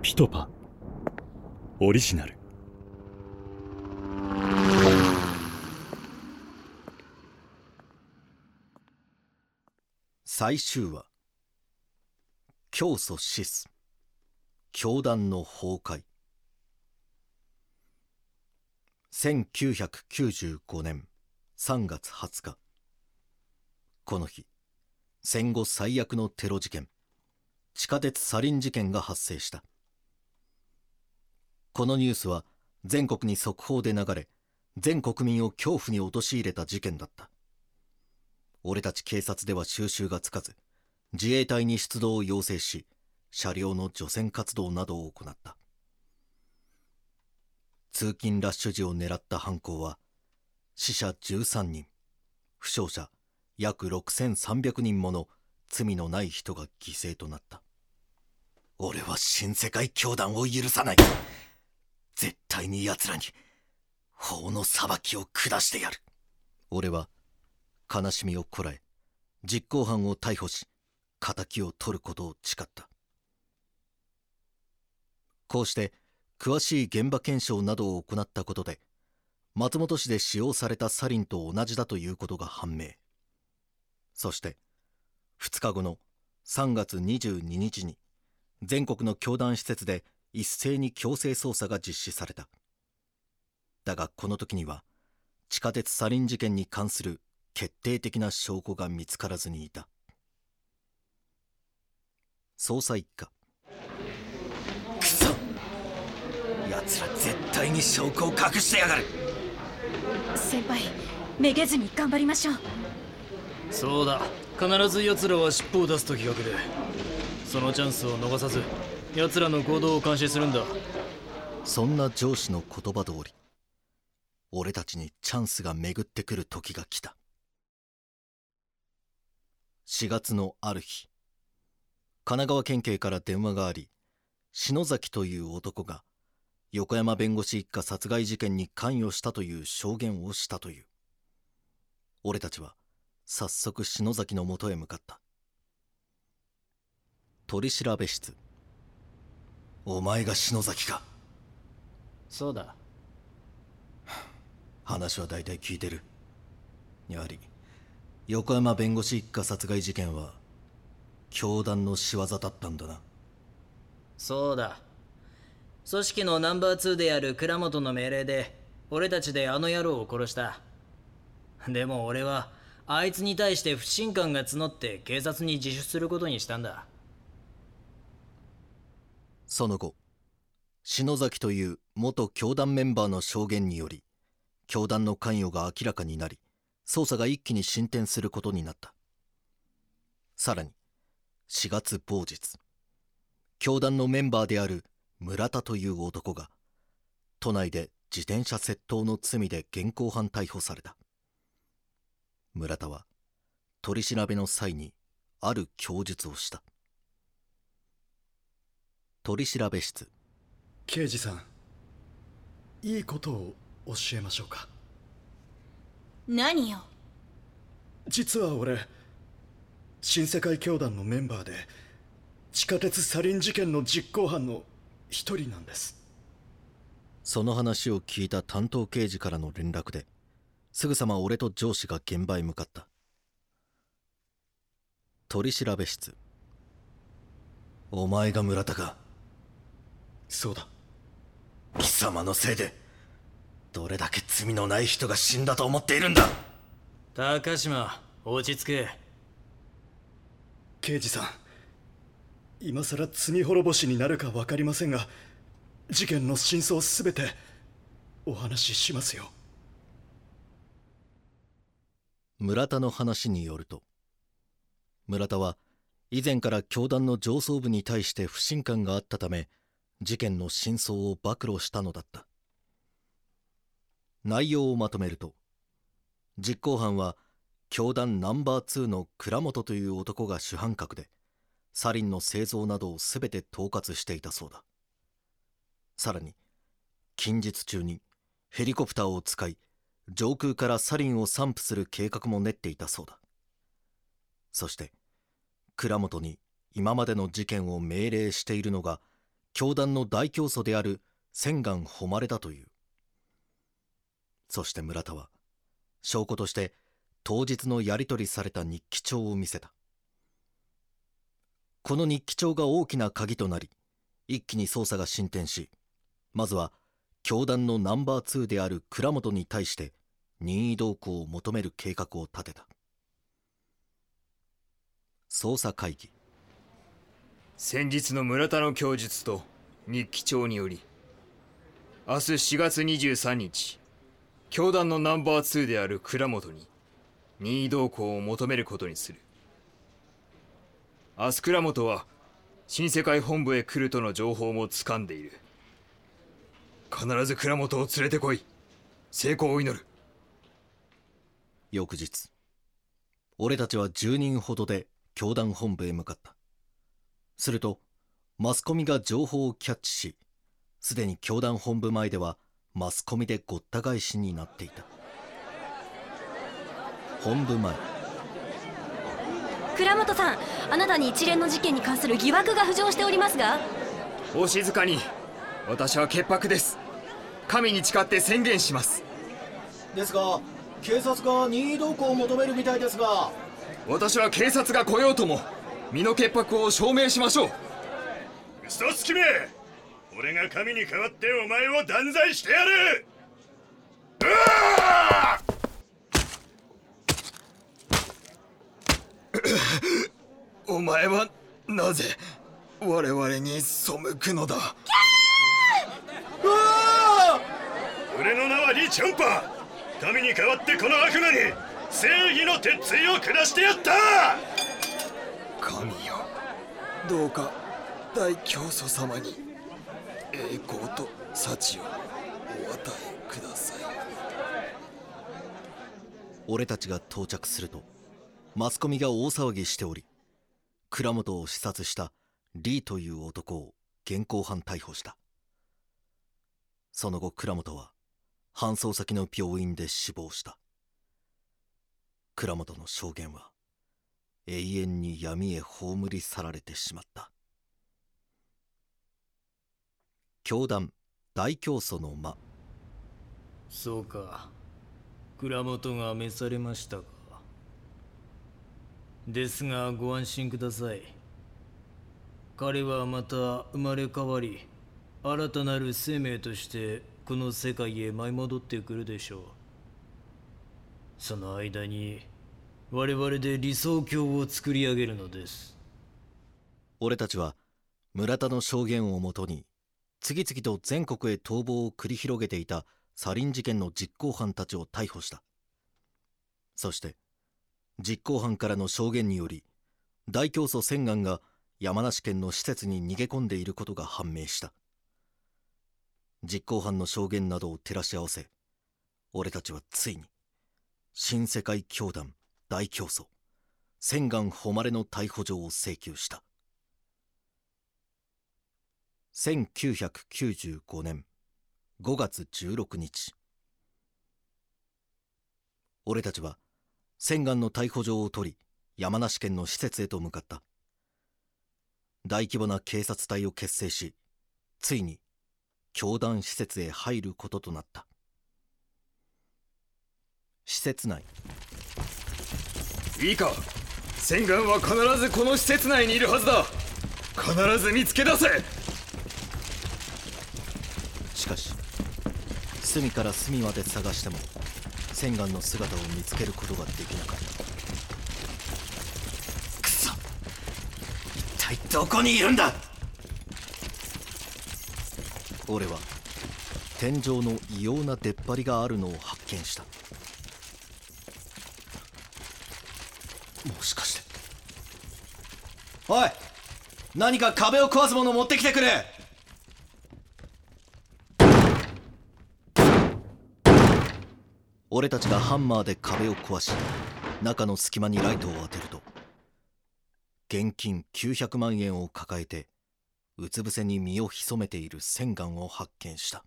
ピトパ。オリジナル。最終話。教祖シス教団の崩壊。1995年3月20日。この日戦後最悪のテロ事件地下鉄サリン事件が発生した。このニュースは全国に速報で流れ全国民を恐怖に陥れた事件だった。俺たち警察では収拾がつかず自衛隊に出動を要請し車両の除染活動などを行った。通勤ラッシュ時を狙った犯行は死者13人負傷者約6300人もの罪のない人が犠牲となった。俺は新世界教団を許さない。絶対に奴らに法の裁きを下してやる。俺は悲しみをこらえ実行犯を逮捕し敵を取ることを誓った。こうして詳しい現場検証などを行ったことで松本市で使用されたサリンと同じだということが判明。そして2日後の3月22日に全国の教団施設で一斉に強制捜査が実施された。だがこの時には地下鉄サリン事件に関する決定的な証拠が見つからずにいた。捜査一課。クソ!奴ら絶対に証拠を隠してやがる!先輩めげずに頑張りましょう。そうだ。必ず奴らは尻尾を出す時が来る。そのチャンスを逃さず奴らの行動を監視するんだ。そんな上司の言葉通り俺たちにチャンスが巡ってくる時が来た。4月のある日神奈川県警から電話があり篠崎という男が横山弁護士一家殺害事件に関与したという証言をしたという。俺たちは早速篠崎のもとへ向かった。取調室。お前が篠崎か。そうだ。話は大体聞いてる。やはり横山弁護士一家殺害事件は教団の仕業だったんだな。そうだ。組織のナンバー2である倉本の命令で俺たちであの野郎を殺した。でも俺はあいつに対して不信感が募って警察に自首することにしたんだその後篠崎という元教団メンバーの証言により教団の関与が明らかになり捜査が一気に進展することになった。さらに4月某日教団のメンバーである村田という男が都内で自転車窃盗の罪で現行犯逮捕された。村田は取り調べの際にある供述をした。取り調べ室。刑事さんいいことを教えましょうか？何よ？実は俺新世界教団のメンバーで地下鉄サリン事件の実行犯の一人なんです。その話を聞いた担当刑事からの連絡ですぐさま俺と上司が現場へ向かった。取り調べ室。お前が村田かそうだ。貴様のせいでどれだけ罪のない人が死んだと思っているんだ。高島落ち着け。刑事さん今さら罪滅ぼしになるか分かりませんが事件の真相すべてお話ししますよ。村田の話によると村田は以前から教団の上層部に対して不信感があったため事件の真相を暴露したのだった。内容をまとめると実行犯は教団ナンバー2の倉本という男が主犯格でサリンの製造などを全て統括していたそうだ。さらに近日中にヘリコプターを使い上空からサリンを散布する計画も練っていたそうだ。そして倉本に今までの事件を命令しているのが教団の大教祖である千願誉れだという。そして村田は証拠として当日のやり取りされた日記帳を見せた。この日記帳が大きな鍵となり一気に捜査が進展しまずは教団のナンバー2である倉本に対して任意同行を求める計画を立てた。捜査会議。先日の村田の供述と日記帳により明日4月23日教団のナンバー2である倉本に任意同行を求めることにする。明日倉本は新世界本部へ来るとの情報も掴んでいる。必ず倉本を連れてこい。成功を祈る。翌日俺たちは10人ほどで教団本部へ向かった。するとマスコミが情報をキャッチしすでに教団本部前ではマスコミでごった返しになっていた。本部前。倉本さんあなたに一連の事件に関する疑惑が浮上しておりますが。お静かに。私は潔白です。神に誓って宣言します。ですが警察が任意同行を求めるみたいですが。私は警察が来ようとも身の潔白を証明しましょう。嘘つきめ。俺が神に代わってお前を断罪してやる。お前はなぜ我々に背くのだ？俺の名はリ・チョンパ神に代わってこの悪魔に正義の鉄槌を下してやったどうか大教祖様に栄光と幸をお与えください。俺たちが到着するとマスコミが大騒ぎしており倉本を視察したリーという男を現行犯逮捕した。その後倉本は搬送先の病院で死亡した。倉本の証言は永遠に闇へ葬り去られてしまった。教団大教祖の間。そうか。蔵元が召されましたか。ですがご安心ください。彼はまた生まれ変わり新たなる生命としてこの世界へ舞い戻ってくるでしょう。その間に我々で理想郷を作り上げるのです。俺たちは村田の証言をもとに次々と全国へ逃亡を繰り広げていたサリン事件の実行犯たちを逮捕した。そして実行犯からの証言により大教祖千願が山梨県の施設に逃げ込んでいることが判明した。実行犯の証言などを照らし合わせ俺たちはついに新世界教団大教祖千願誉れの逮捕状を請求した。1995年5月16日。俺たちは千願の逮捕状を取り山梨県の施設へと向かった。大規模な警察隊を結成しついに教団施設へ入ることとなった。施設内いいか。千願は必ずこの施設内にいるはずだ。必ず見つけ出せ。しかし隅から隅まで探しても千願の姿を見つけることができなかった。くそ。一体どこにいるんだ。俺は天井の異様な出っ張りがあるのを発見したもしかしておい何か壁を壊すものを持ってきてくれ。俺たちがハンマーで壁を壊し中の隙間にライトを当てると現金900万円を抱えてうつ伏せに身を潜めている千願を発見した。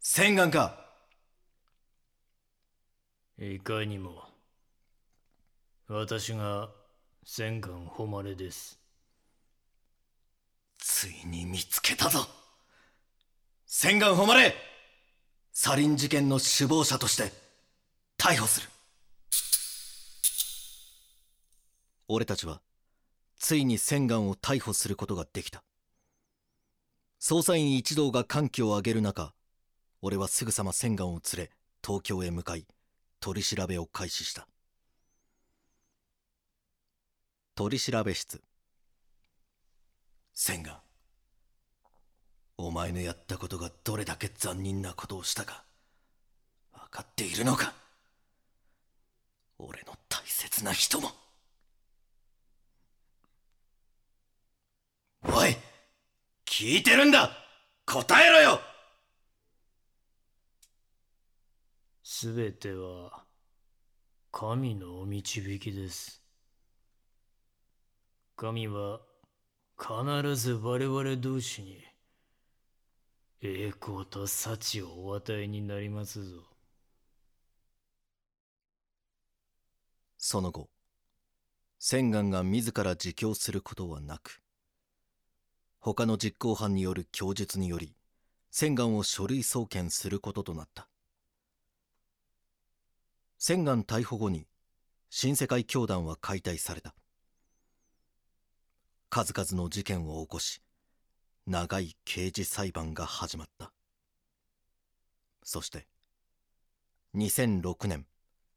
千願か！いかにも私が千貫誉れです。ついに見つけたぞ。千願誉れ。サリン事件の首謀者として逮捕する。俺たちはついに千願を逮捕することができた。捜査員一同が歓喜を上げる中俺はすぐさま千願を連れ東京へ向かい取り調べを開始した。取調室。千願お前のやったことがどれだけ残忍なことをしたか分かっているのか。俺の大切な人も。おい聞いてるんだ。答えろよ。すべては神のお導きです。神は必ず我々同士に栄光と幸をお与えになりますぞ。その後千願が自ら自供することはなく他の実行犯による供述により千願を書類送検することとなった。千願逮捕後に新世界教団は解体された。数々の事件を起こし長い刑事裁判が始まった。そして2006年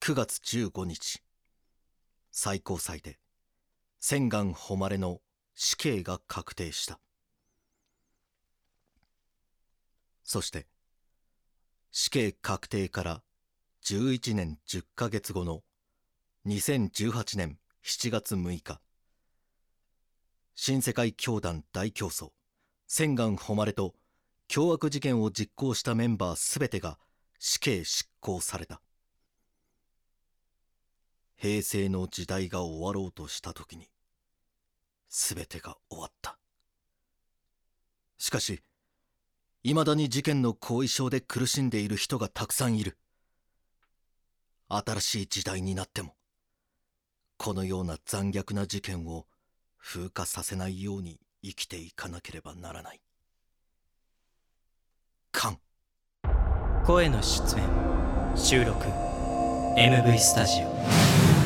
9月15日最高裁で千願誉れの死刑が確定した。そして死刑確定から11年10ヶ月後の2018年7月6日新世界教団大競争。千願誉れと凶悪事件を実行したメンバーすべてが死刑執行された。平成の時代が終わろうとした時に全てが終わった。しかしいまだに事件の後遺症で苦しんでいる人がたくさんいる。新しい時代になってもこのような残虐な事件を風化させないように生きていかなければならない。カ声の出演。収録。MV スタジオ。